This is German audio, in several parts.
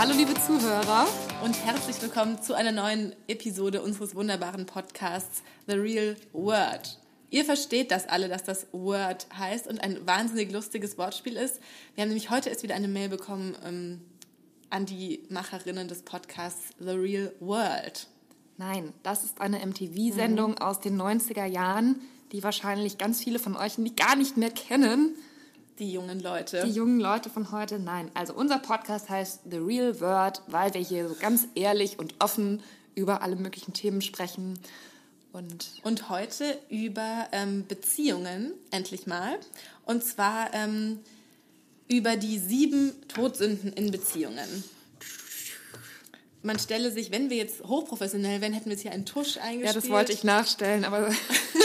Hallo liebe Zuhörer. Und herzlich willkommen zu einer neuen Episode unseres wunderbaren Podcasts The Real Word. Ihr versteht das alle, dass das Word heißt und ein wahnsinnig lustiges Wortspiel ist. Wir haben nämlich heute erst wieder eine Mail bekommen ähm, an die Macherinnen des Podcasts The Real World. Nein, das ist eine MTV-Sendung mhm. aus den 90er Jahren, die wahrscheinlich ganz viele von euch gar nicht mehr kennen. Die jungen Leute. Die jungen Leute von heute, nein. Also unser Podcast heißt The Real World, weil wir hier so ganz ehrlich und offen über alle möglichen Themen sprechen. Und, und heute über ähm, Beziehungen, endlich mal. Und zwar ähm, über die sieben Todsünden in Beziehungen man stelle sich, wenn wir jetzt hochprofessionell wären, hätten wir jetzt hier einen Tusch eingespielt. Ja, das wollte ich nachstellen, aber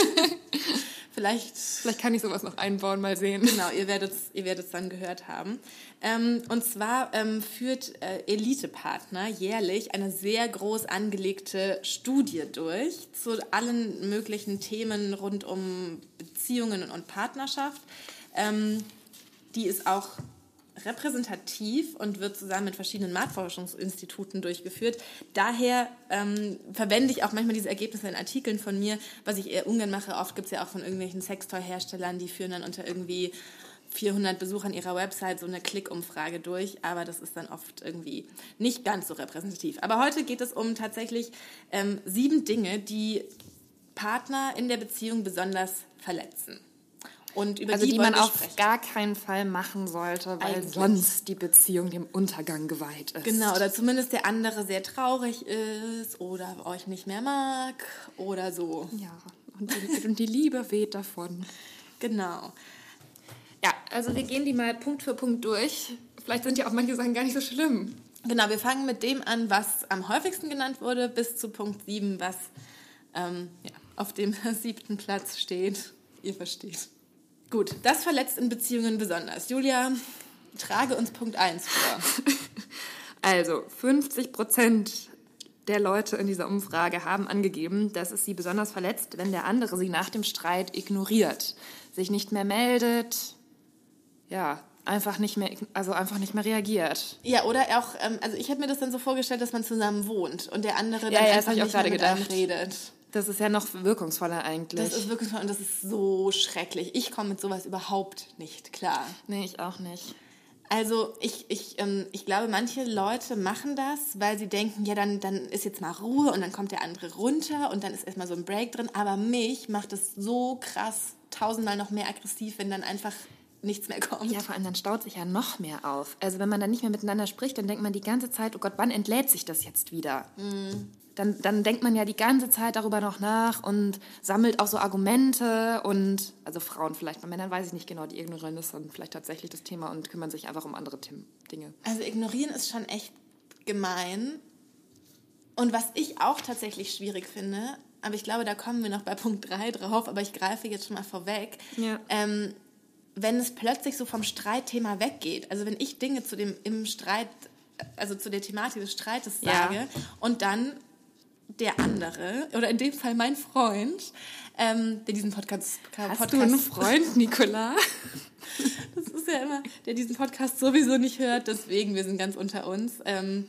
vielleicht, vielleicht kann ich sowas noch einbauen, mal sehen. Genau, ihr werdet es ihr dann gehört haben. Ähm, und zwar ähm, führt äh, Elite-Partner jährlich eine sehr groß angelegte Studie durch zu allen möglichen Themen rund um Beziehungen und Partnerschaft. Ähm, die ist auch repräsentativ und wird zusammen mit verschiedenen Marktforschungsinstituten durchgeführt. Daher ähm, verwende ich auch manchmal diese Ergebnisse in Artikeln von mir, was ich eher ungern mache. Oft gibt es ja auch von irgendwelchen Sextoy-Herstellern, die führen dann unter irgendwie 400 Besuchern ihrer Website so eine Klickumfrage durch, aber das ist dann oft irgendwie nicht ganz so repräsentativ. Aber heute geht es um tatsächlich ähm, sieben Dinge, die Partner in der Beziehung besonders verletzen. Und über also die, die man auf sprechen. gar keinen Fall machen sollte, weil Eigentlich. sonst die Beziehung dem Untergang geweiht ist. Genau, oder zumindest der andere sehr traurig ist oder euch nicht mehr mag oder so. Ja, und die, und die Liebe weht davon. Genau. Ja, also wir gehen die mal Punkt für Punkt durch. Vielleicht sind ja auch manche Sachen gar nicht so schlimm. Genau, wir fangen mit dem an, was am häufigsten genannt wurde, bis zu Punkt 7, was ähm, ja, auf dem siebten Platz steht. Ihr versteht. Gut, das verletzt in Beziehungen besonders. Julia, trage uns Punkt 1 vor. Also, 50 Prozent der Leute in dieser Umfrage haben angegeben, dass es sie besonders verletzt, wenn der andere sie nach dem Streit ignoriert, sich nicht mehr meldet, ja, einfach nicht mehr, also einfach nicht mehr reagiert. Ja, oder auch, ähm, also ich habe mir das dann so vorgestellt, dass man zusammen wohnt und der andere dann ja, ja, einfach nicht mehr mit gedacht. redet. Das ist ja noch wirkungsvoller eigentlich. Das ist wirkungsvoll und das ist so schrecklich. Ich komme mit sowas überhaupt nicht klar. Nee, ich auch nicht. Also ich, ich, ähm, ich glaube, manche Leute machen das, weil sie denken, ja, dann, dann ist jetzt mal Ruhe und dann kommt der andere runter und dann ist erstmal so ein Break drin. Aber mich macht es so krass tausendmal noch mehr aggressiv, wenn dann einfach nichts mehr kommt. Ja, vor allem dann staut sich ja noch mehr auf. Also wenn man dann nicht mehr miteinander spricht, dann denkt man die ganze Zeit, oh Gott, wann entlädt sich das jetzt wieder? Mhm dann, dann denkt man ja die ganze Zeit darüber noch nach und sammelt auch so Argumente und, also Frauen vielleicht, bei Männern weiß ich nicht genau, die ignorieren das dann vielleicht tatsächlich das Thema und kümmern sich einfach um andere Dinge. Also ignorieren ist schon echt gemein. Und was ich auch tatsächlich schwierig finde, aber ich glaube, da kommen wir noch bei Punkt 3 drauf, aber ich greife jetzt schon mal vorweg. Ja. Ähm, wenn es plötzlich so vom Streitthema weggeht, also wenn ich Dinge zu dem im Streit, also zu der Thematik des Streites sage ja. und dann der andere, oder in dem Fall mein Freund, ähm, der diesen Podcast... Hast Podcast, du einen Freund, Nicola? das ist ja immer, der diesen Podcast sowieso nicht hört, deswegen, wir sind ganz unter uns. Ähm,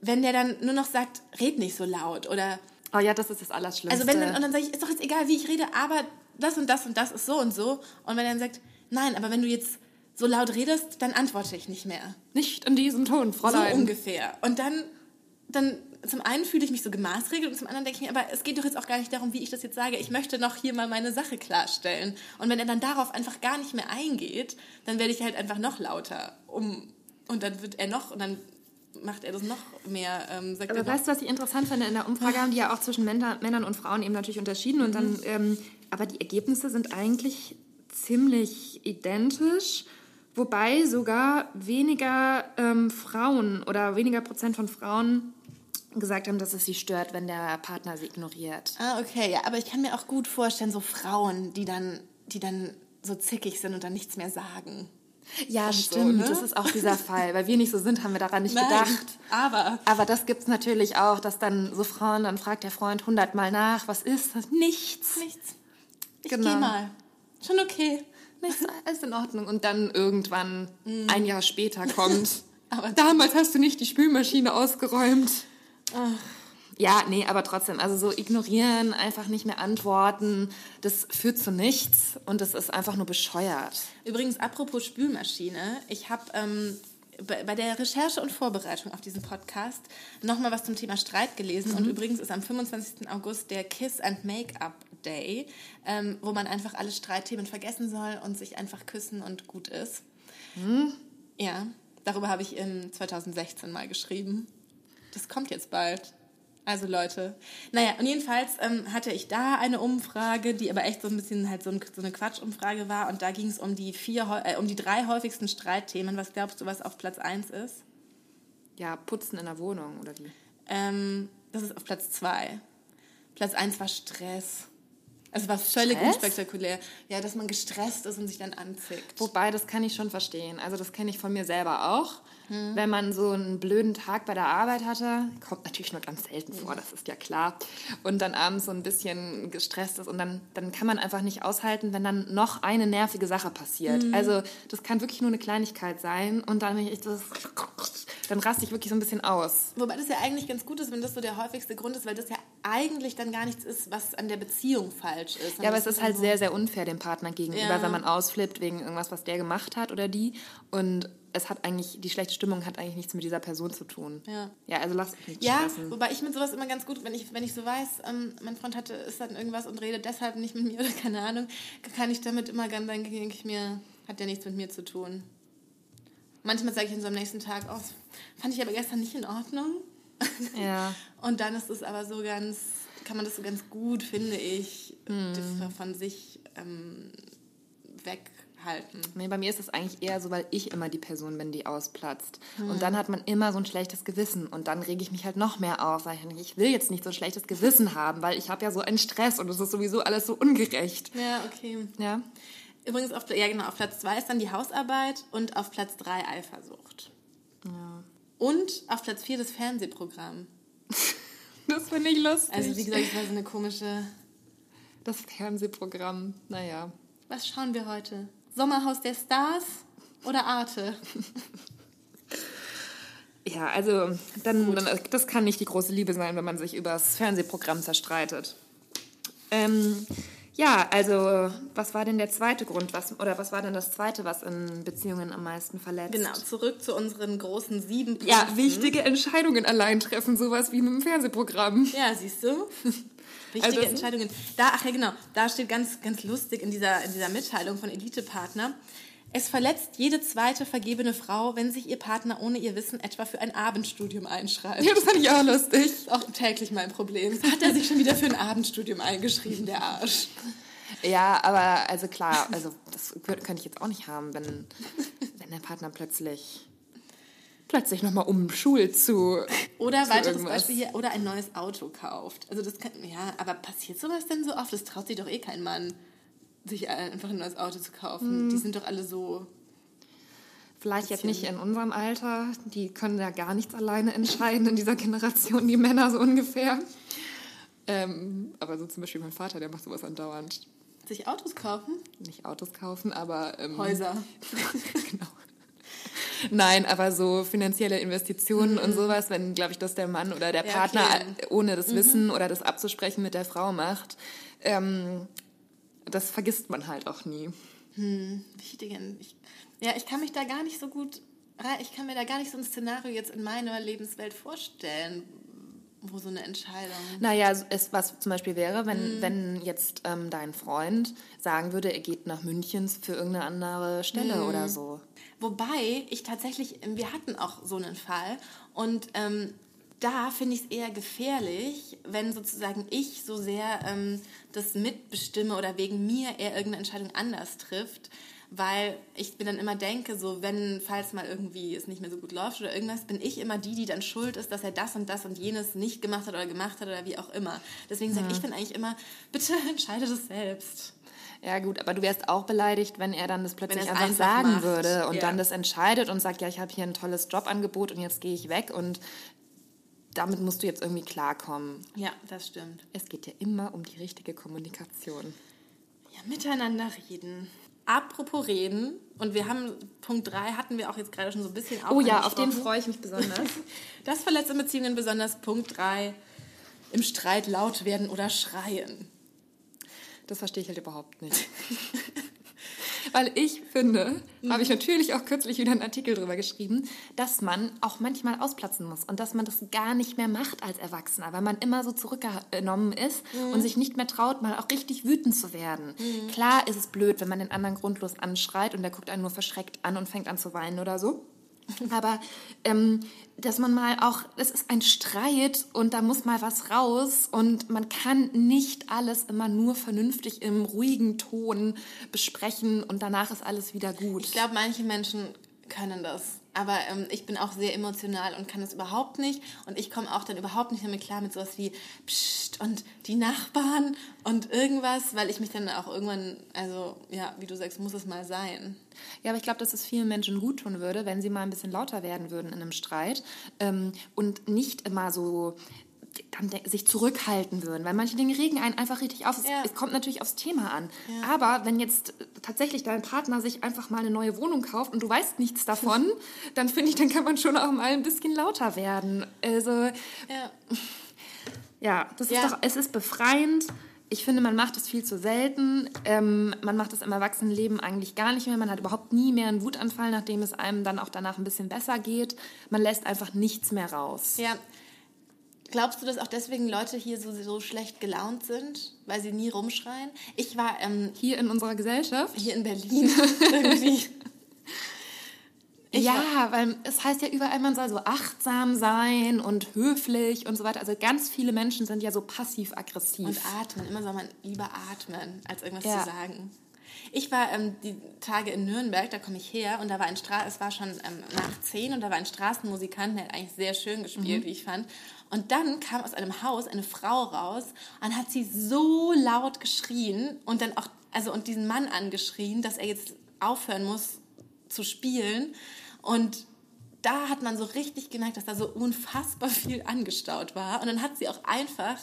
wenn der dann nur noch sagt, red nicht so laut oder... Oh ja, das ist das Allerschlimmste. Also wenn dann, und dann sage ich, ist doch jetzt egal, wie ich rede, aber das und das und das ist so und so. Und wenn er dann sagt, nein, aber wenn du jetzt so laut redest, dann antworte ich nicht mehr. Nicht in diesem Ton, Fräulein. So ungefähr. Und dann, dann zum einen fühle ich mich so gemaßregelt und zum anderen denke ich mir, aber es geht doch jetzt auch gar nicht darum, wie ich das jetzt sage. Ich möchte noch hier mal meine Sache klarstellen. Und wenn er dann darauf einfach gar nicht mehr eingeht, dann werde ich halt einfach noch lauter. Um, und dann wird er noch, und dann macht er das noch mehr. Ähm, aber weißt du, was ich interessant finde? In der Umfrage haben die ja auch zwischen Männern und Frauen eben natürlich unterschieden. Und dann, mhm. ähm, aber die Ergebnisse sind eigentlich ziemlich identisch. Wobei sogar weniger ähm, Frauen oder weniger Prozent von Frauen gesagt haben, dass es sie stört, wenn der Partner sie ignoriert. Ah, okay, ja, aber ich kann mir auch gut vorstellen, so Frauen, die dann, die dann so zickig sind und dann nichts mehr sagen. Ja, und stimmt. So, ne? Das ist auch dieser Fall. Weil wir nicht so sind, haben wir daran nicht Nein, gedacht. Aber. Aber das gibt es natürlich auch, dass dann so Frauen, dann fragt der Freund hundertmal nach, was ist das? Nichts. Nichts. Ich genau. geh mal. Schon okay. Nichts, alles in Ordnung. Und dann irgendwann, mm. ein Jahr später kommt, Aber damals hast du nicht die Spülmaschine ausgeräumt. Ach. Ja, nee, aber trotzdem, also so ignorieren, einfach nicht mehr antworten, das führt zu nichts und das ist einfach nur bescheuert. Übrigens, apropos Spülmaschine, ich habe ähm, bei der Recherche und Vorbereitung auf diesen Podcast nochmal was zum Thema Streit gelesen. Mhm. Und übrigens ist am 25. August der Kiss and Make-up Day, ähm, wo man einfach alle Streitthemen vergessen soll und sich einfach küssen und gut ist. Mhm. Ja, darüber habe ich in 2016 mal geschrieben. Das kommt jetzt bald. Also Leute, naja, und jedenfalls ähm, hatte ich da eine Umfrage, die aber echt so ein bisschen halt so, ein, so eine Quatschumfrage war. Und da ging es um die vier, äh, um die drei häufigsten Streitthemen. Was glaubst du, was auf Platz 1 ist? Ja, Putzen in der Wohnung oder wie? Ähm, das ist auf Platz 2. Platz 1 war Stress. Also war völlig Stress? unspektakulär. Ja, dass man gestresst ist und sich dann anzickt. Wobei, das kann ich schon verstehen. Also das kenne ich von mir selber auch. Hm. Wenn man so einen blöden Tag bei der Arbeit hatte, kommt natürlich nur ganz selten vor, das ist ja klar. Und dann abends so ein bisschen gestresst ist und dann, dann kann man einfach nicht aushalten, wenn dann noch eine nervige Sache passiert. Hm. Also das kann wirklich nur eine Kleinigkeit sein und dann, ich das, dann raste ich wirklich so ein bisschen aus. Wobei das ja eigentlich ganz gut ist, wenn das so der häufigste Grund ist, weil das ja eigentlich dann gar nichts ist, was an der Beziehung falsch ist. Ja, aber es ist halt so sehr, sehr unfair dem Partner gegenüber, ja. wenn man ausflippt wegen irgendwas, was der gemacht hat oder die. Und es hat eigentlich, die schlechte Stimmung hat eigentlich nichts mit dieser Person zu tun. Ja. Ja, also lass mich nicht Ja, stressen. wobei ich mit sowas immer ganz gut, wenn ich, wenn ich so weiß, ähm, mein Freund hatte, ist dann irgendwas und redet deshalb nicht mit mir oder keine Ahnung, kann ich damit immer ganz, dann denke ich mir, hat ja nichts mit mir zu tun. Manchmal sage ich dann so am nächsten Tag, oh, fand ich aber gestern nicht in Ordnung. Ja. und dann ist es aber so ganz, kann man das so ganz gut, finde ich, hm. von sich ähm, weg halten. Nee, bei mir ist es eigentlich eher so, weil ich immer die Person bin, die ausplatzt. Hm. Und dann hat man immer so ein schlechtes Gewissen. Und dann rege ich mich halt noch mehr auf, weil ich, ich will jetzt nicht so ein schlechtes Gewissen haben, weil ich habe ja so einen Stress und es ist sowieso alles so ungerecht. Ja, okay. Ja. Übrigens, auf, ja genau, auf Platz zwei ist dann die Hausarbeit und auf Platz drei Eifersucht. Ja. Und auf Platz vier das Fernsehprogramm. das finde ich lustig. Also wie gesagt, das war so eine komische... Das Fernsehprogramm, naja. Was schauen wir heute? Sommerhaus der Stars oder Arte? Ja, also dann, dann, das kann nicht die große Liebe sein, wenn man sich über das Fernsehprogramm zerstreitet. Ähm, ja, also was war denn der zweite Grund, was oder was war denn das zweite, was in Beziehungen am meisten verletzt? Genau, zurück zu unseren großen sieben Punkten. Ja, wichtige Entscheidungen allein treffen, sowas wie mit dem Fernsehprogramm. Ja, siehst du? Wichtige also, Entscheidungen. Da, ach ja, genau, da steht ganz, ganz lustig in dieser, in dieser Mitteilung von Elite-Partner. Es verletzt jede zweite vergebene Frau, wenn sich ihr Partner ohne ihr Wissen etwa für ein Abendstudium einschreibt. Ja, das fand ich auch lustig. Auch täglich mein Problem. Hat er sich schon wieder für ein Abendstudium eingeschrieben, der Arsch. Ja, aber also klar, also das könnte ich jetzt auch nicht haben, wenn, wenn der Partner plötzlich plötzlich nochmal umschult zu. Oder zu weiteres irgendwas. Beispiel hier, oder ein neues Auto kauft. Also das kann, ja, aber passiert sowas denn so oft? Das traut sich doch eh kein Mann, sich einfach ein neues Auto zu kaufen. Hm. Die sind doch alle so. Vielleicht jetzt nicht in unserem Alter. Die können ja gar nichts alleine entscheiden in dieser Generation, die Männer so ungefähr. Ähm, aber so zum Beispiel mein Vater, der macht sowas andauernd. Sich Autos kaufen? Nicht Autos kaufen, aber. Ähm, Häuser. genau. Nein, aber so finanzielle Investitionen mhm. und sowas, wenn, glaube ich, das der Mann oder der Partner okay. ohne das mhm. Wissen oder das abzusprechen mit der Frau macht, ähm, das vergisst man halt auch nie. Hm, wichtig. Ich, ja, ich kann mich da gar nicht so gut, ich kann mir da gar nicht so ein Szenario jetzt in meiner Lebenswelt vorstellen, wo so eine Entscheidung. Naja, es, was zum Beispiel wäre, wenn, mhm. wenn jetzt ähm, dein Freund sagen würde, er geht nach München für irgendeine andere Stelle mhm. oder so. Wobei ich tatsächlich, wir hatten auch so einen Fall und ähm, da finde ich es eher gefährlich, wenn sozusagen ich so sehr ähm, das mitbestimme oder wegen mir er irgendeine Entscheidung anders trifft, weil ich mir dann immer denke, so wenn, falls mal irgendwie es nicht mehr so gut läuft oder irgendwas, bin ich immer die, die dann schuld ist, dass er das und das und jenes nicht gemacht hat oder gemacht hat oder wie auch immer. Deswegen sage ja. ich dann eigentlich immer, bitte entscheide das selbst. Ja gut, aber du wärst auch beleidigt, wenn er dann das plötzlich einfach, einfach, sagen macht. würde und ja. dann das entscheidet und sagt, ja, ich habe hier ein tolles Jobangebot und jetzt gehe ich weg und damit musst du jetzt irgendwie klarkommen. Ja, das stimmt. Es geht ja immer um die richtige Kommunikation. Ja, miteinander reden. apropos reden, und wir haben Punkt 3 hatten wir auch jetzt gerade schon so ein bisschen Oh ja, auf den freue ich mich besonders. das verletzt in Beziehungen besonders Punkt 3 im Streit laut werden oder schreien. Das verstehe ich halt überhaupt nicht. Weil ich finde, mhm. habe ich natürlich auch kürzlich wieder einen Artikel darüber geschrieben, dass man auch manchmal ausplatzen muss und dass man das gar nicht mehr macht als Erwachsener, weil man immer so zurückgenommen ist mhm. und sich nicht mehr traut, mal auch richtig wütend zu werden. Mhm. Klar ist es blöd, wenn man den anderen grundlos anschreit und der guckt einen nur verschreckt an und fängt an zu weinen oder so. Aber ähm, dass man mal auch, es ist ein Streit und da muss mal was raus und man kann nicht alles immer nur vernünftig im ruhigen Ton besprechen und danach ist alles wieder gut. Ich glaube, manche Menschen können das. Aber ähm, ich bin auch sehr emotional und kann das überhaupt nicht. Und ich komme auch dann überhaupt nicht damit klar mit sowas wie Psst und die Nachbarn und irgendwas, weil ich mich dann auch irgendwann, also ja, wie du sagst, muss es mal sein. Ja, aber ich glaube, dass es vielen Menschen gut tun würde, wenn sie mal ein bisschen lauter werden würden in einem Streit ähm, und nicht immer so dann sich zurückhalten würden, weil manche Dinge regen einen einfach richtig auf. Es, ja. es kommt natürlich aufs Thema an. Ja. Aber wenn jetzt tatsächlich dein Partner sich einfach mal eine neue Wohnung kauft und du weißt nichts davon, dann finde ich, dann kann man schon auch mal ein bisschen lauter werden. Also ja, ja das ist doch, es ist befreiend. Ich finde, man macht es viel zu selten. Ähm, man macht es im Erwachsenenleben eigentlich gar nicht mehr. Man hat überhaupt nie mehr einen Wutanfall, nachdem es einem dann auch danach ein bisschen besser geht. Man lässt einfach nichts mehr raus. Ja, Glaubst du, dass auch deswegen Leute hier so, so schlecht gelaunt sind, weil sie nie rumschreien? Ich war ähm, hier in unserer Gesellschaft, hier in Berlin irgendwie. Ich ja, weil es heißt ja überall, man soll so achtsam sein und höflich und so weiter. Also ganz viele Menschen sind ja so passiv-aggressiv. Und atmen. Immer soll man lieber atmen, als irgendwas ja. zu sagen. Ich war ähm, die Tage in Nürnberg, da komme ich her, und da war ein Stra es war schon ähm, nach zehn und da war ein Straßenmusikant, der hat eigentlich sehr schön gespielt, mhm. wie ich fand. Und dann kam aus einem Haus eine Frau raus und hat sie so laut geschrien und dann auch, also und diesen Mann angeschrien, dass er jetzt aufhören muss zu spielen. Und da hat man so richtig gemerkt, dass da so unfassbar viel angestaut war. Und dann hat sie auch einfach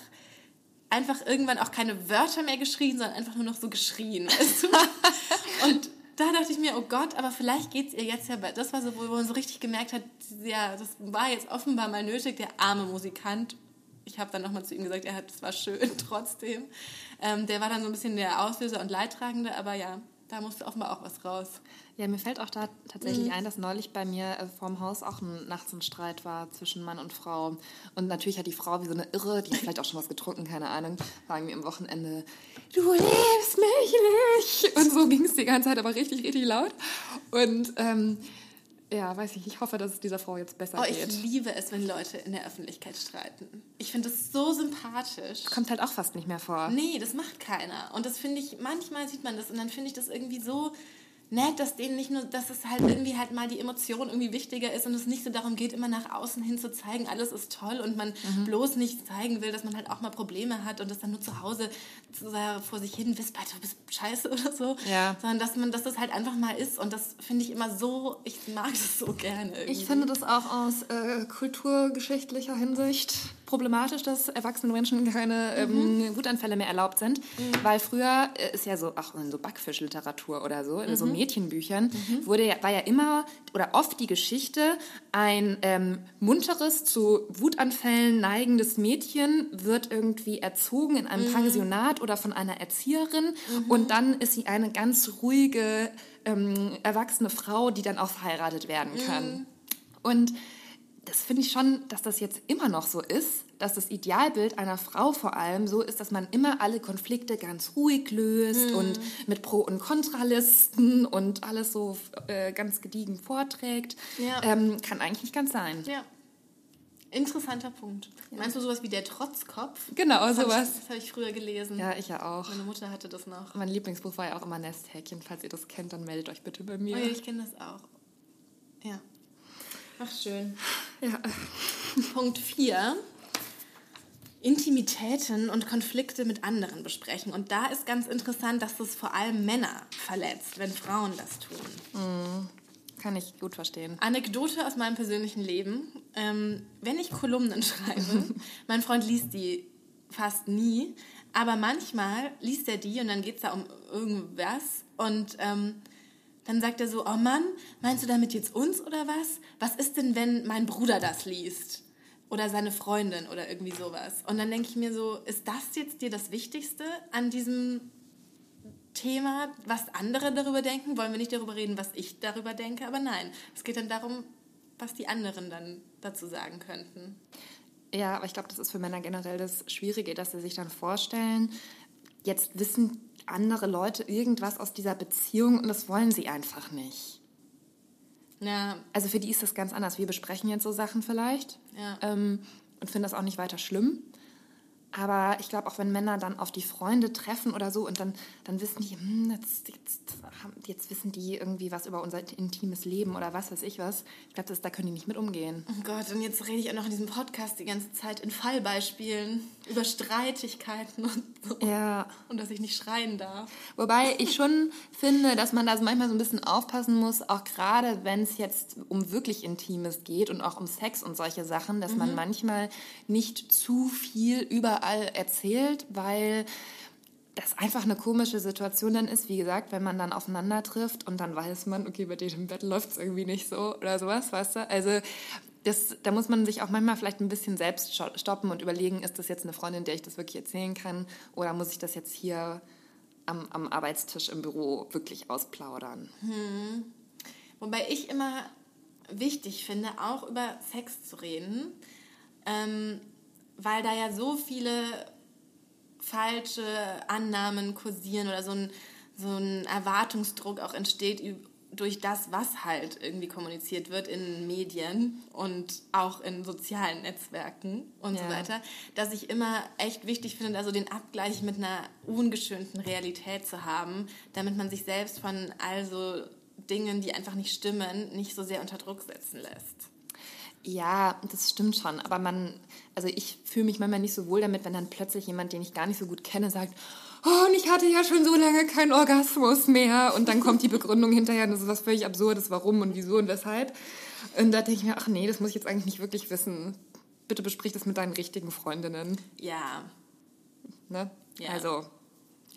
einfach irgendwann auch keine Wörter mehr geschrien, sondern einfach nur noch so geschrien. Weißt du? und da dachte ich mir, oh Gott, aber vielleicht geht es ihr jetzt ja bald. Das war so, wo man so richtig gemerkt hat, ja, das war jetzt offenbar mal nötig, der arme Musikant. Ich habe dann nochmal zu ihm gesagt, er hat, es war schön trotzdem. Ähm, der war dann so ein bisschen der Auslöser und Leidtragende, aber ja, da musste offenbar auch was raus. Ja, mir fällt auch da tatsächlich mhm. ein, dass neulich bei mir äh, vorm Haus auch ein, nachts ein Streit war zwischen Mann und Frau. Und natürlich hat die Frau wie so eine Irre, die hat vielleicht auch schon was getrunken, keine Ahnung, sagen mir am Wochenende, du liebst mich nicht. Und so ging es die ganze Zeit, aber richtig, richtig laut. Und ähm, ja, weiß ich, ich hoffe, dass es dieser Frau jetzt besser oh, geht. Ich liebe es, wenn Leute in der Öffentlichkeit streiten. Ich finde das so sympathisch. Kommt halt auch fast nicht mehr vor. Nee, das macht keiner. Und das finde ich, manchmal sieht man das und dann finde ich das irgendwie so nett, dass denen nicht nur, dass es halt irgendwie halt mal die Emotion irgendwie wichtiger ist und es nicht so darum geht, immer nach außen hin zu zeigen, alles ist toll und man mhm. bloß nicht zeigen will, dass man halt auch mal Probleme hat und das dann nur zu Hause vor sich hin wisst, du bist scheiße oder so, ja. sondern dass man, dass das halt einfach mal ist und das finde ich immer so, ich mag das so gerne. Irgendwie. Ich finde das auch aus äh, kulturgeschichtlicher Hinsicht problematisch, dass erwachsene Menschen keine ähm, mhm. Wutanfälle mehr erlaubt sind, mhm. weil früher äh, ist ja so, auch in so Backfischliteratur oder so, in mhm. so Mädchenbüchern, mhm. wurde ja, war ja immer oder oft die Geschichte, ein ähm, munteres, zu Wutanfällen neigendes Mädchen wird irgendwie erzogen in einem mhm. Pensionat oder von einer Erzieherin mhm. und dann ist sie eine ganz ruhige, ähm, erwachsene Frau, die dann auch verheiratet werden kann. Und das finde ich schon, dass das jetzt immer noch so ist, dass das Idealbild einer Frau vor allem so ist, dass man immer alle Konflikte ganz ruhig löst mhm. und mit Pro- und Kontralisten und alles so äh, ganz gediegen vorträgt. Ja. Ähm, kann eigentlich nicht ganz sein. Ja. Interessanter Punkt. Ja. Meinst du sowas wie der Trotzkopf? Genau, das sowas. Ich, das habe ich früher gelesen. Ja, ich ja auch. Meine Mutter hatte das noch. Mein Lieblingsbuch war ja auch immer Nesthäkchen. Falls ihr das kennt, dann meldet euch bitte bei mir. Oh ja, ich kenne das auch. Ja. Ach, schön. Ja. Punkt 4. Intimitäten und Konflikte mit anderen besprechen. Und da ist ganz interessant, dass das vor allem Männer verletzt, wenn Frauen das tun. Mhm. Kann ich gut verstehen. Anekdote aus meinem persönlichen Leben. Ähm, wenn ich Kolumnen schreibe, mein Freund liest die fast nie, aber manchmal liest er die und dann geht es da um irgendwas Und ähm, dann sagt er so, oh Mann, meinst du damit jetzt uns oder was? Was ist denn, wenn mein Bruder das liest? Oder seine Freundin oder irgendwie sowas. Und dann denke ich mir so, ist das jetzt dir das Wichtigste an diesem Thema, was andere darüber denken? Wollen wir nicht darüber reden, was ich darüber denke? Aber nein, es geht dann darum, was die anderen dann dazu sagen könnten. Ja, aber ich glaube, das ist für Männer generell das Schwierige, dass sie sich dann vorstellen, jetzt wissen andere Leute irgendwas aus dieser Beziehung und das wollen sie einfach nicht. Ja. Also für die ist das ganz anders. Wir besprechen jetzt so Sachen vielleicht ja. ähm, und finden das auch nicht weiter schlimm. Aber ich glaube, auch wenn Männer dann auf die Freunde treffen oder so und dann, dann wissen die, hm, jetzt, jetzt, jetzt wissen die irgendwie was über unser intimes Leben oder was weiß ich was. Ich glaube, da können die nicht mit umgehen. Oh Gott, und jetzt rede ich auch noch in diesem Podcast die ganze Zeit in Fallbeispielen über Streitigkeiten und so. Ja. Und dass ich nicht schreien darf. Wobei ich schon finde, dass man da manchmal so ein bisschen aufpassen muss, auch gerade wenn es jetzt um wirklich Intimes geht und auch um Sex und solche Sachen, dass mhm. man manchmal nicht zu viel überall überall erzählt, weil das einfach eine komische Situation dann ist, wie gesagt, wenn man dann aufeinander trifft und dann weiß man, okay, bei dir im Bett läuft es irgendwie nicht so oder sowas, weißt du? Also das, da muss man sich auch manchmal vielleicht ein bisschen selbst stoppen und überlegen, ist das jetzt eine Freundin, der ich das wirklich erzählen kann oder muss ich das jetzt hier am, am Arbeitstisch im Büro wirklich ausplaudern? Hm. Wobei ich immer wichtig finde, auch über Sex zu reden. Ähm, weil da ja so viele falsche Annahmen kursieren oder so ein, so ein Erwartungsdruck auch entsteht durch das, was halt irgendwie kommuniziert wird in Medien und auch in sozialen Netzwerken und ja. so weiter, dass ich immer echt wichtig finde, also den Abgleich mit einer ungeschönten Realität zu haben, damit man sich selbst von all so Dingen, die einfach nicht stimmen, nicht so sehr unter Druck setzen lässt. Ja, das stimmt schon. Aber man, also ich fühle mich manchmal nicht so wohl damit, wenn dann plötzlich jemand, den ich gar nicht so gut kenne, sagt, oh, und ich hatte ja schon so lange keinen Orgasmus mehr. Und dann kommt die Begründung hinterher, das ist was völlig Absurdes, warum und wieso und weshalb. Und da denke ich mir, ach nee, das muss ich jetzt eigentlich nicht wirklich wissen. Bitte besprich das mit deinen richtigen Freundinnen. Ja. Ne? Ja. Also.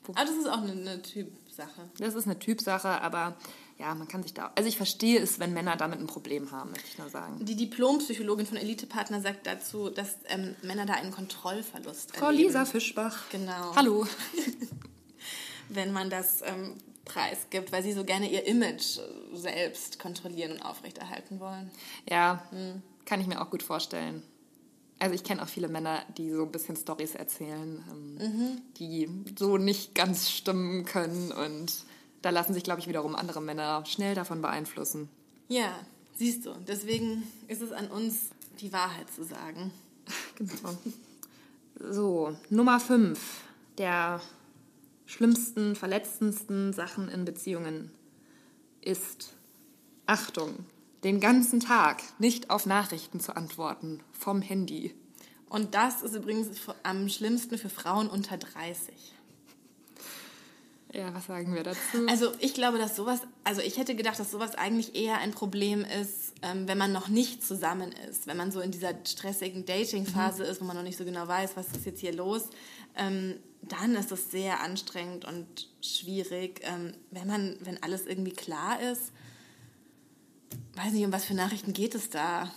Aber das ist auch eine, eine Typsache. Das ist eine Typsache, aber ja, man kann sich da. Also ich verstehe es, wenn Männer damit ein Problem haben, möchte ich nur sagen. Die Diplompsychologin von Elitepartner sagt dazu, dass ähm, Männer da einen Kontrollverlust Frau erleben. Lisa Fischbach. Genau. Hallo. wenn man das ähm, preisgibt, weil sie so gerne ihr Image selbst kontrollieren und aufrechterhalten wollen. Ja, hm. kann ich mir auch gut vorstellen. Also ich kenne auch viele Männer, die so ein bisschen Stories erzählen, ähm, mhm. die so nicht ganz stimmen können und da lassen sich, glaube ich, wiederum andere Männer schnell davon beeinflussen. Ja, siehst du. Deswegen ist es an uns, die Wahrheit zu sagen. genau. So, Nummer 5 der schlimmsten, verletzendsten Sachen in Beziehungen ist Achtung, den ganzen Tag nicht auf Nachrichten zu antworten vom Handy. Und das ist übrigens am schlimmsten für Frauen unter 30. Ja, was sagen wir dazu? Also ich glaube, dass sowas, also ich hätte gedacht, dass sowas eigentlich eher ein Problem ist, ähm, wenn man noch nicht zusammen ist, wenn man so in dieser stressigen Dating-Phase mhm. ist, wo man noch nicht so genau weiß, was ist jetzt hier los, ähm, dann ist es sehr anstrengend und schwierig. Ähm, wenn man, wenn alles irgendwie klar ist, weiß nicht, um was für Nachrichten geht es da?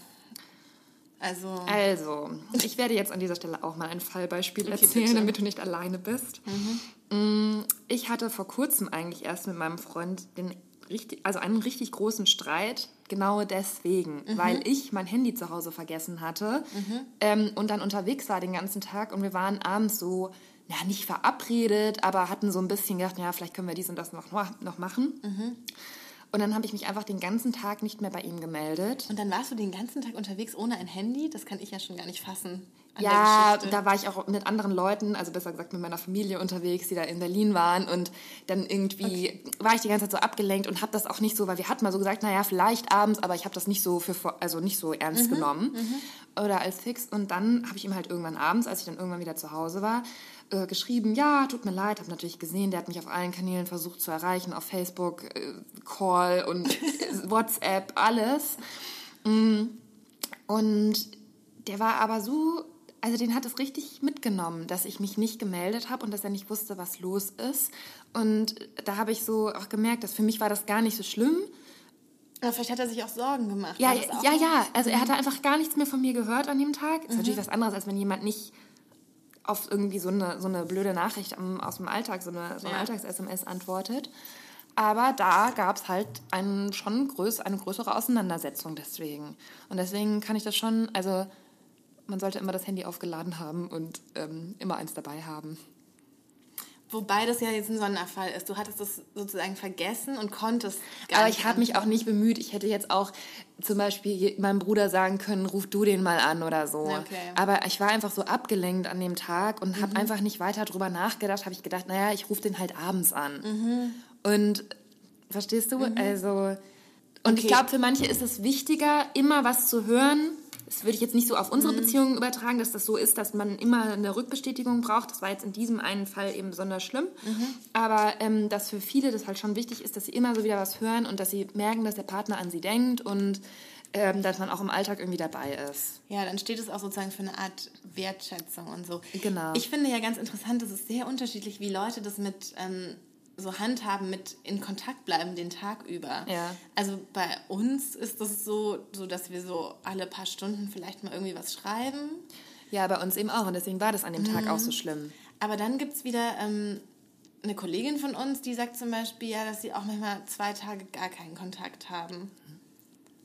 Also, also, ich werde jetzt an dieser Stelle auch mal ein Fallbeispiel okay, erzählen, bitte. damit du nicht alleine bist. Mhm. Mm, ich hatte vor kurzem eigentlich erst mit meinem Freund den richtig, also einen richtig großen Streit, genau deswegen, mhm. weil ich mein Handy zu Hause vergessen hatte mhm. ähm, und dann unterwegs war den ganzen Tag und wir waren abends so, ja, nicht verabredet, aber hatten so ein bisschen gedacht, ja, vielleicht können wir dies und das noch, noch machen. Mhm. Und dann habe ich mich einfach den ganzen Tag nicht mehr bei ihm gemeldet. Und dann warst du den ganzen Tag unterwegs ohne ein Handy? Das kann ich ja schon gar nicht fassen. Ja, da war ich auch mit anderen Leuten, also besser gesagt mit meiner Familie unterwegs, die da in Berlin waren. Und dann irgendwie okay. war ich die ganze Zeit so abgelenkt und habe das auch nicht so, weil wir hatten mal so gesagt, naja, vielleicht abends, aber ich habe das nicht so für, also nicht so ernst mhm, genommen mhm. oder als fix. Und dann habe ich ihm halt irgendwann abends, als ich dann irgendwann wieder zu Hause war, äh, geschrieben, ja, tut mir leid, habe natürlich gesehen, der hat mich auf allen Kanälen versucht zu erreichen, auf Facebook, äh, Call und WhatsApp, alles. Mm. Und der war aber so also den hat es richtig mitgenommen, dass ich mich nicht gemeldet habe und dass er nicht wusste, was los ist. Und da habe ich so auch gemerkt, dass für mich war das gar nicht so schlimm. Aber vielleicht hat er sich auch Sorgen gemacht. Ja, ja, ja. Also er hatte einfach gar nichts mehr von mir gehört an dem Tag. Ist natürlich was anderes, als wenn jemand nicht auf irgendwie so eine, so eine blöde Nachricht aus dem Alltag, so eine, so eine Ja. Alltags-SMS antwortet. Aber da gab es halt einen, schon größ, eine größere Auseinandersetzung deswegen. Und deswegen kann ich das schon, also man sollte immer das Handy aufgeladen haben und ähm, immer eins dabei haben. Wobei das ja jetzt ein Sonderfall ist. Du hattest das sozusagen vergessen und konntest gar Aber ich habe mich auch nicht bemüht. Ich hätte jetzt auch zum Beispiel meinem Bruder sagen können, ruf du den mal an oder so. Okay. Aber ich war einfach so abgelenkt an dem Tag und habe einfach nicht weiter drüber nachgedacht. Habe ich gedacht, naja, ich rufe den halt abends an. Und verstehst du? Also und ich Okay. glaube, für manche ist es wichtiger, immer was zu hören. Das würde ich jetzt nicht so auf unsere Beziehungen übertragen, dass das so ist, dass man immer eine Rückbestätigung braucht. Das war jetzt in diesem einen Fall eben besonders schlimm. Aber ähm, dass für viele das halt schon wichtig ist, dass sie immer so wieder was hören und dass sie merken, dass der Partner an sie denkt und ähm, dass man auch im Alltag irgendwie dabei ist. Ja, dann steht es auch sozusagen für eine Art Wertschätzung und so. Genau. Ich finde ja ganz interessant, es ist sehr unterschiedlich, wie Leute das mit ähm, so handhaben, mit in Kontakt bleiben den Tag über. Ja. Also bei uns ist das so, so, dass wir so alle paar Stunden vielleicht mal irgendwie was schreiben. Ja, bei uns eben auch. Und deswegen war das an dem Tag auch so schlimm. Aber dann gibt es wieder ähm, eine Kollegin von uns, die sagt zum Beispiel, ja, dass sie auch manchmal zwei Tage gar keinen Kontakt haben.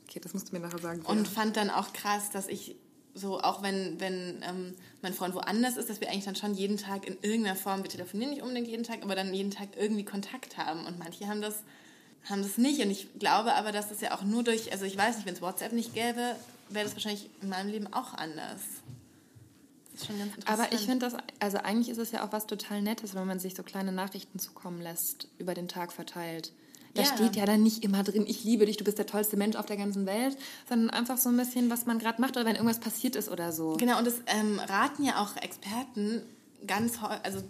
Okay, das musst du mir nachher sagen. Und fand dann auch krass, dass ich so, auch wenn, wenn ähm, mein Freund woanders ist, dass wir eigentlich dann schon jeden Tag in irgendeiner Form, wir telefonieren nicht unbedingt jeden Tag, aber dann jeden Tag irgendwie Kontakt haben. Und manche haben das, haben das nicht. Und ich glaube aber, dass das ja auch nur durch, also ich weiß nicht, wenn es WhatsApp nicht gäbe, wäre das wahrscheinlich in meinem Leben auch anders. Das ist schon ganz interessant. Aber ich finde das, also eigentlich ist es ja auch was total Nettes, wenn man sich so kleine Nachrichten zukommen lässt, über den Tag verteilt. Da Ja. steht ja dann nicht immer drin, ich liebe dich, du bist der tollste Mensch auf der ganzen Welt, sondern einfach so ein bisschen, was man gerade macht oder wenn irgendwas passiert ist oder so. Genau, und das ähm, raten ja auch Experten ganz, also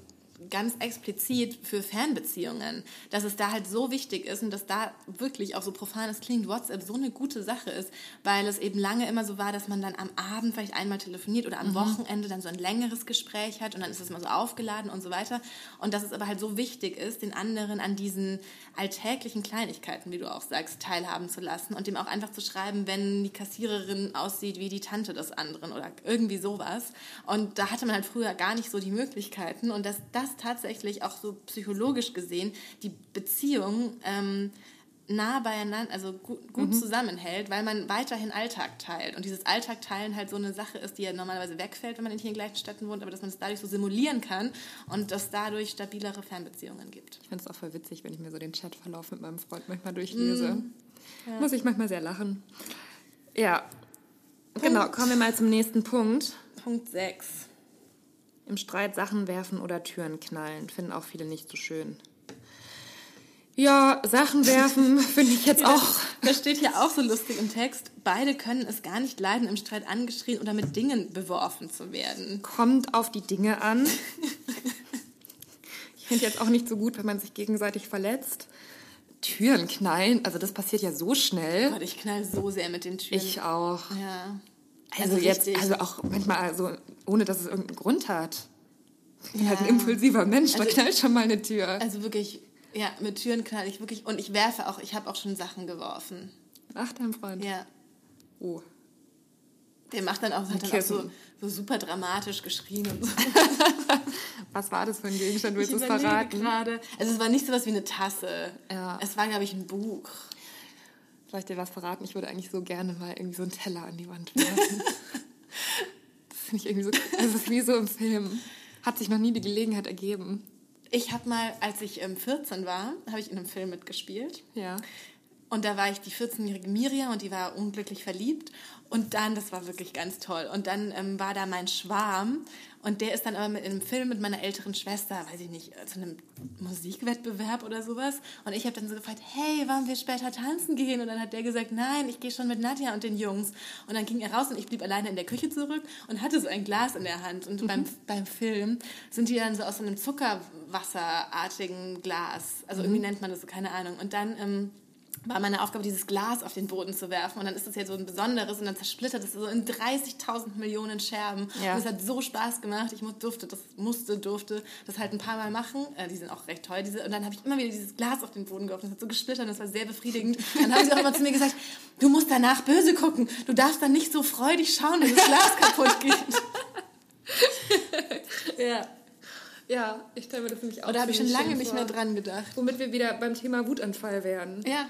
ganz explizit für Fernbeziehungen, dass es da halt so wichtig ist und dass da wirklich, auch so profan es klingt, WhatsApp so eine gute Sache ist, weil es eben lange immer so war, dass man dann am Abend vielleicht einmal telefoniert oder am Wochenende dann so ein längeres Gespräch hat und dann ist es immer so aufgeladen und so weiter. Und dass es aber halt so wichtig ist, den anderen an diesen alltäglichen Kleinigkeiten, wie du auch sagst, teilhaben zu lassen und dem auch einfach zu schreiben, wenn die Kassiererin aussieht wie die Tante des anderen oder irgendwie sowas. Und da hatte man halt früher gar nicht so die Möglichkeiten und dass das tatsächlich auch so psychologisch gesehen die Beziehung ähm, nah beieinander, also gut, gut zusammenhält, weil man weiterhin Alltag teilt. Und dieses Alltag teilen halt so eine Sache ist, die ja normalerweise wegfällt, wenn man nicht in den gleichen Städten wohnt, aber dass man es dadurch so simulieren kann und dass dadurch stabilere Fernbeziehungen gibt. Ich finde es auch voll witzig, wenn ich mir so den Chatverlauf mit meinem Freund manchmal durchlese. Muss ich manchmal sehr lachen. Ja, genau, kommen wir mal zum nächsten Punkt. Punkt 6. Im Streit Sachen werfen oder Türen knallen. Finden auch viele nicht so schön. Ja, Sachen werfen finde ich jetzt auch. Da steht hier auch so lustig im Text, beide können es gar nicht leiden, im Streit angeschrien oder mit Dingen beworfen zu werden. Kommt auf die Dinge an. Ich finde jetzt auch nicht so gut, wenn man sich gegenseitig verletzt. Türen knallen, also das passiert ja so schnell. Gott, ich knall so sehr mit den Türen. Ich auch. Ja. Also, jetzt, richtig. also auch manchmal so, ohne dass es irgendeinen Grund hat. Ich bin halt ein Ja. impulsiver Mensch, da Also- knallt schon mal eine Tür. Also wirklich, ja, mit Türen knall ich wirklich. Und ich werfe auch, ich habe auch schon Sachen geworfen. Ach, dein Freund. Ja. Oh. Der macht dann auch, hat dann auch so, so super dramatisch geschrien und so. Was war das für ein Gegenstand? Willst du es verraten? gerade. Also es war nicht sowas wie eine Tasse. Ja. Es war, glaube ich, ein Buch. Soll ich dir was verraten? Ich würde eigentlich so gerne mal irgendwie so einen Teller an die Wand werfen. das finde ich irgendwie so, also das ist wie so im Film. Hat sich noch nie die Gelegenheit ergeben. Ich habe mal, als ich ähm, 14 war, habe ich in einem Film mitgespielt. Ja. Und da war ich die 14-jährige Miriam und die war unglücklich verliebt. Und dann, das war wirklich ganz toll. Und dann ähm, war da mein Schwarm und der ist dann aber mit in einem Film mit meiner älteren Schwester, weiß ich nicht, zu einem Musikwettbewerb oder sowas. Und ich habe dann so gefragt, hey, wollen wir später tanzen gehen? Und dann hat der gesagt, nein, ich gehe schon mit Nadja und den Jungs. Und dann ging er raus und ich blieb alleine in der Küche zurück und hatte so ein Glas in der Hand. Und beim, beim Film sind die dann so aus so einem Zuckerwasserartigen Glas, also irgendwie nennt man das so, keine Ahnung. Und dann... Ähm, war meine Aufgabe, dieses Glas auf den Boden zu werfen. Und dann ist das ja so ein besonderes und dann zersplittert es so in 30.000 Millionen Scherben. Ja. Und es hat so Spaß gemacht. Ich durfte, das musste, durfte das halt ein paar Mal machen. Äh, die sind auch recht teuer. Diese, und dann habe ich immer wieder dieses Glas auf den Boden geworfen. Es hat so gesplittert und das war sehr befriedigend. Dann haben sie auch immer zu mir gesagt, du musst danach böse gucken. Du darfst dann nicht so freudig schauen, wenn das Glas kaputt geht. ja. Ja, ich stelle mir das nämlich auch Oder habe ich schon lange nicht mehr dran gedacht. Womit wir wieder beim Thema Wutanfall wären. Ja.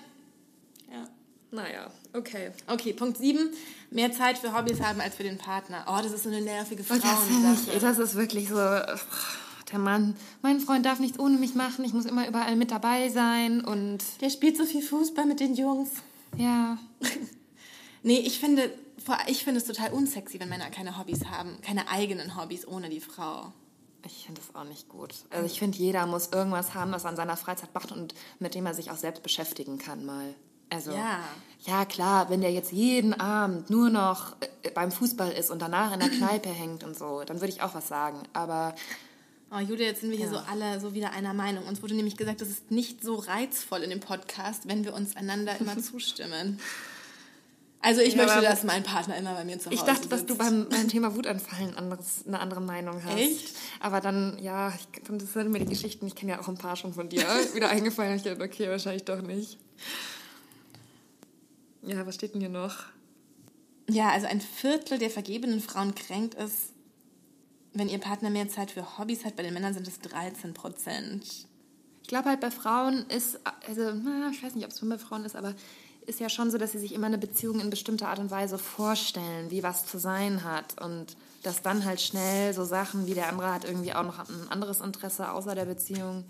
Ja. Naja, okay. Okay, Punkt 7. Mehr Zeit für Hobbys haben als für den Partner. Oh, das ist so eine nervige das, finde Frauensache. ich, das ist wirklich so, der Mann, mein Freund darf nichts ohne mich machen, ich muss immer überall mit dabei sein und Der spielt so viel Fußball mit den Jungs. ja, Nee, ich finde, ich finde es total unsexy, wenn Männer keine Hobbys haben. Keine eigenen Hobbys ohne die Frau. ich finde das auch nicht gut. Also ich finde, jeder muss irgendwas haben, was er an seiner Freizeit macht und mit dem er sich auch selbst beschäftigen kann mal. Also, Ja. ja klar, wenn der jetzt jeden Abend nur noch äh, beim Fußball ist und danach in der Kneipe hängt und so, dann würde ich auch was sagen. Aber Oh, Julia, jetzt sind wir hier Ja. so alle so wieder einer Meinung. Uns wurde nämlich gesagt, das ist nicht so reizvoll in dem Podcast, wenn wir uns einander immer zustimmen. Also ich Ja, möchte, dass mein Partner immer bei mir zu Hause Ich dachte, dass du sitzt. beim, beim Thema Wutanfall ein anderes, eine andere Meinung hast. Echt? Aber dann, ja, ich, dann sind mir die Geschichten, ich kenne ja auch ein paar schon von dir, wieder eingefallen. Ich dachte, okay, wahrscheinlich doch nicht. Ja, was steht denn hier noch? Ja, also ein Viertel der vergebenen Frauen kränkt es, wenn ihr Partner mehr Zeit für Hobbys hat. Bei den Männern sind es 13 Prozent. Ich glaube halt bei Frauen ist, also na, ich weiß nicht, ob es nur bei Frauen ist, aber ist ja schon so, dass sie sich immer eine Beziehung in bestimmter Art und Weise vorstellen, wie was zu sein hat und dass dann halt schnell so Sachen wie der andere hat irgendwie auch noch ein anderes Interesse außer der Beziehung,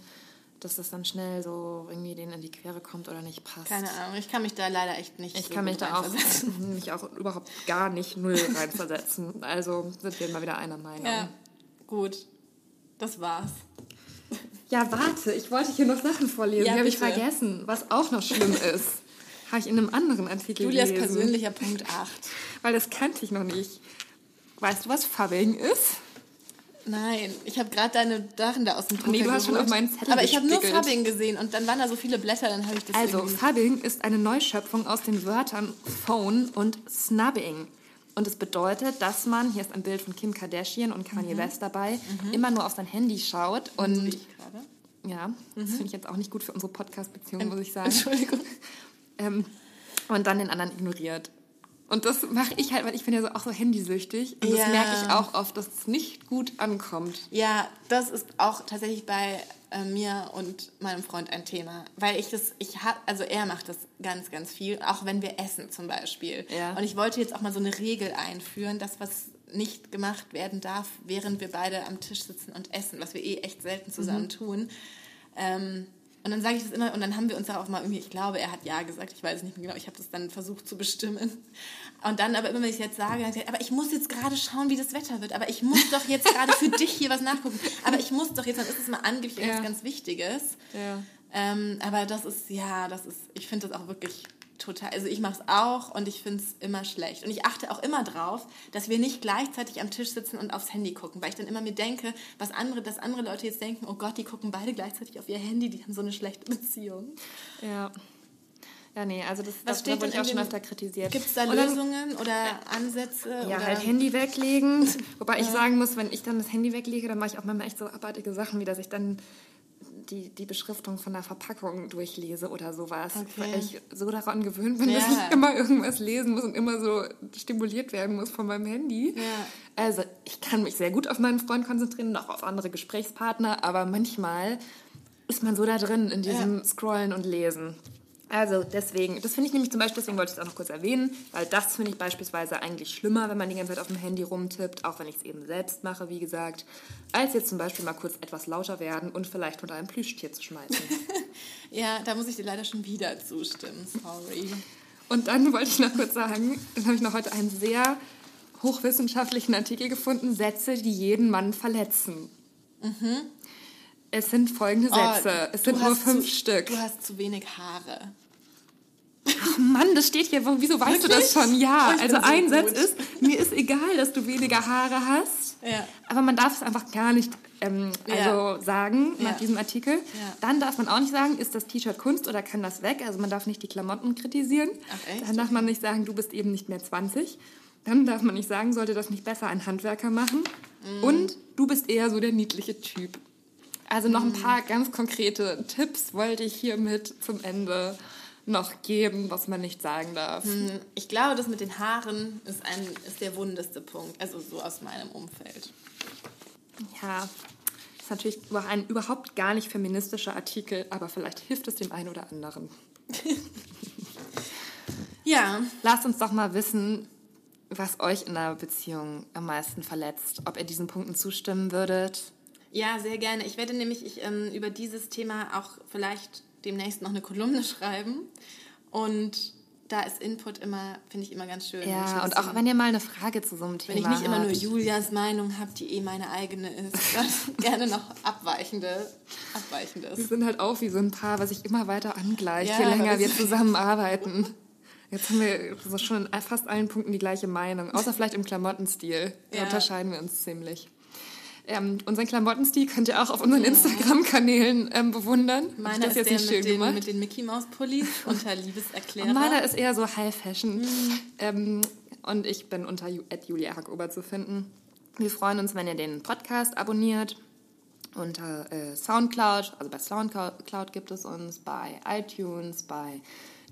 dass das dann schnell so irgendwie denen in die Quere kommt oder nicht passt. Keine Ahnung, ich kann mich da leider echt nicht Ich so kann mich da auch, mich auch überhaupt gar nicht null reinversetzen. Also sind wir mal wieder einer Meinung. Ja, gut. Das war's. Ja, warte, ich wollte hier noch Sachen vorlesen. Ja, die habe ich vergessen, was auch noch schlimm ist. habe ich in einem anderen Artikel Julias gelesen. persönlicher Punkt 8. Weil das kannte ich noch nicht. Weißt du, was Fubbing ist? Nein, ich habe gerade deine Sachen da aus dem Drucker Nee, du hast schon auf meinen Zettel Aber ich habe nur. Fabbing gesehen und dann waren da so viele Blätter, dann habe ich das Also. Fubbing ist eine Neuschöpfung aus den Wörtern Phone und Snubbing. Und es bedeutet, dass man, hier ist ein Bild von Kim Kardashian und Kanye West dabei, immer nur auf sein Handy schaut und ich gerade. ja, das finde ich jetzt auch nicht gut für unsere Podcast-Beziehung, muss ich sagen. Entschuldigung. Ähm, und dann den anderen ignoriert. Und das mache ich halt, weil ich bin ja so, auch so handysüchtig. Und Ja. das merke ich auch oft, dass es nicht gut ankommt. Ja, das ist auch tatsächlich bei äh, mir und meinem Freund ein Thema. Weil ich das, ich hab, also er macht das ganz, ganz viel, auch wenn wir essen zum Beispiel. Ja. Und ich wollte jetzt auch mal so eine Regel einführen, dass was nicht gemacht werden darf, während wir beide am Tisch sitzen und essen, was wir eh echt selten zusammen Mhm. tun. Ähm, und dann sage ich das immer und dann haben wir uns darauf mal irgendwie, ich glaube, er hat ja gesagt, ich weiß es nicht mehr genau, ich habe das dann versucht zu bestimmen. Und dann aber immer, wenn ich jetzt sage, dann gesagt, aber ich muss jetzt gerade schauen, wie das Wetter wird, aber ich muss doch jetzt gerade für dich hier was nachgucken. Aber ich muss doch jetzt, dann ist es mal angeblich Ja. etwas ganz Wichtiges. Ja. Ähm, aber das ist, ja, das ist, ich finde das auch wirklich total, also ich mache es auch und ich finde es immer schlecht. Und ich achte auch immer drauf, dass wir nicht gleichzeitig am Tisch sitzen und aufs Handy gucken, weil ich dann immer mir denke, was andere, dass andere Leute jetzt denken, oh Gott, die gucken beide gleichzeitig auf ihr Handy, die haben so eine schlechte Beziehung. Ja. Ja, nee, also das, Was das steht wurde ich auch schon öfter kritisiert. Gibt es da Lösungen oder Ansätze? Ja, oder? halt Handy weglegen. Wobei ich sagen muss, wenn ich dann das Handy weglege, dann mache ich auch manchmal echt so abartige Sachen, wie dass ich dann die, die Beschriftung von der Verpackung durchlese oder sowas. Okay. Weil ich so daran gewöhnt bin, dass Ja. ich immer irgendwas lesen muss und immer so stimuliert werden muss von meinem Handy. Ja. Also ich kann mich sehr gut auf meinen Freund konzentrieren und auch auf andere Gesprächspartner, aber manchmal ist man so da drin in diesem Scrollen und Lesen. Also deswegen, das finde ich nämlich zum Beispiel, deswegen wollte ich es auch noch kurz erwähnen, weil das finde ich beispielsweise eigentlich schlimmer, wenn man die ganze Zeit auf dem Handy rumtippt, auch wenn ich es eben selbst mache, wie gesagt, als jetzt zum Beispiel mal kurz etwas lauter werden und vielleicht unter einem Plüschtier zu schmeißen. Ja, da muss ich dir leider schon wieder zustimmen, sorry. Und dann wollte ich noch kurz sagen, dann habe ich noch heute einen sehr hochwissenschaftlichen Artikel gefunden, Sätze, die jeden Mann verletzen. Es sind folgende Sätze. Oh, es sind nur fünf zu, Stück. Du hast zu wenig Haare. Ach Mann, das steht hier. Wieso weißt Wirklich? du das schon? Ja, oh, also ein so Satz ist, mir ist egal, dass du weniger Haare hast. Ja. Aber man darf es einfach gar nicht ähm, also ja. sagen nach ja. diesem Artikel. Dann darf man auch nicht sagen, ist das T-Shirt Kunst oder kann das weg? Also man darf nicht die Klamotten kritisieren. Ach, Dann darf man nicht sagen, du bist eben nicht mehr 20. Dann darf man nicht sagen, sollte das nicht besser ein Handwerker machen. Mm. Und du bist eher so der niedliche Typ. Also noch ein mm. paar ganz konkrete Tipps wollte ich hiermit zum Ende noch geben, was man nicht sagen darf. Mm. Ich glaube, das mit den Haaren ist, ein, ist der wundeste Punkt, also so aus meinem Umfeld. Ja, das ist natürlich ein überhaupt gar nicht feministischer Artikel, aber vielleicht hilft es dem einen oder anderen. ja. Lasst uns doch mal wissen, was euch in der Beziehung am meisten verletzt. Ob ihr diesen Punkten zustimmen würdet. Ja, sehr gerne. Ich werde nämlich ich, ähm, über dieses Thema auch vielleicht demnächst noch eine Kolumne schreiben. Und da ist Input immer, finde ich immer ganz schön. Ja, und auch wenn ihr mal eine Frage zu so einem Thema habt. Wenn ich nicht immer nur Julias Meinung habe, die eh meine eigene ist, gerne noch abweichende, abweichendes. Wir sind halt auch wie so ein Paar, was sich immer weiter angleicht, ja, je länger wir zusammenarbeiten. Jetzt haben wir so schon in fast allen Punkten die gleiche Meinung, außer vielleicht im Klamottenstil. Da ja. unterscheiden wir uns ziemlich. Ähm, unseren Klamottenstil könnt ihr auch auf unseren Instagram-Kanälen ähm, bewundern. Meiner das ist jetzt schön mit, den, mit den Mickey Mouse Pullis unter Liebeserklärer. Und meiner ist eher so High Fashion. Mhm. Ähm, und ich bin unter Julia Hackober zu finden. Wir freuen uns, wenn ihr den Podcast abonniert unter äh, Soundcloud. Also bei Soundcloud gibt es uns, bei iTunes, bei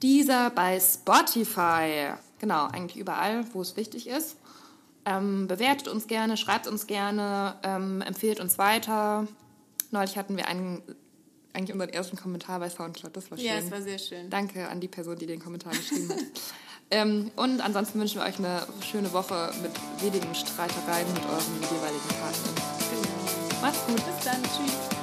Deezer, bei Spotify. Genau, eigentlich überall, wo es wichtig ist. Ähm, bewertet uns gerne, schreibt uns gerne, ähm, empfehlt uns weiter. Neulich hatten wir einen, eigentlich unseren ersten Kommentar bei Soundcloud. Das war schön. Ja, es war sehr schön. Danke an die Person, die den Kommentar geschrieben hat. ähm, und ansonsten wünschen wir euch eine schöne Woche mit wenigen Streitereien mit euren jeweiligen Partnern. Genau. Macht's gut. Bis dann. Tschüss.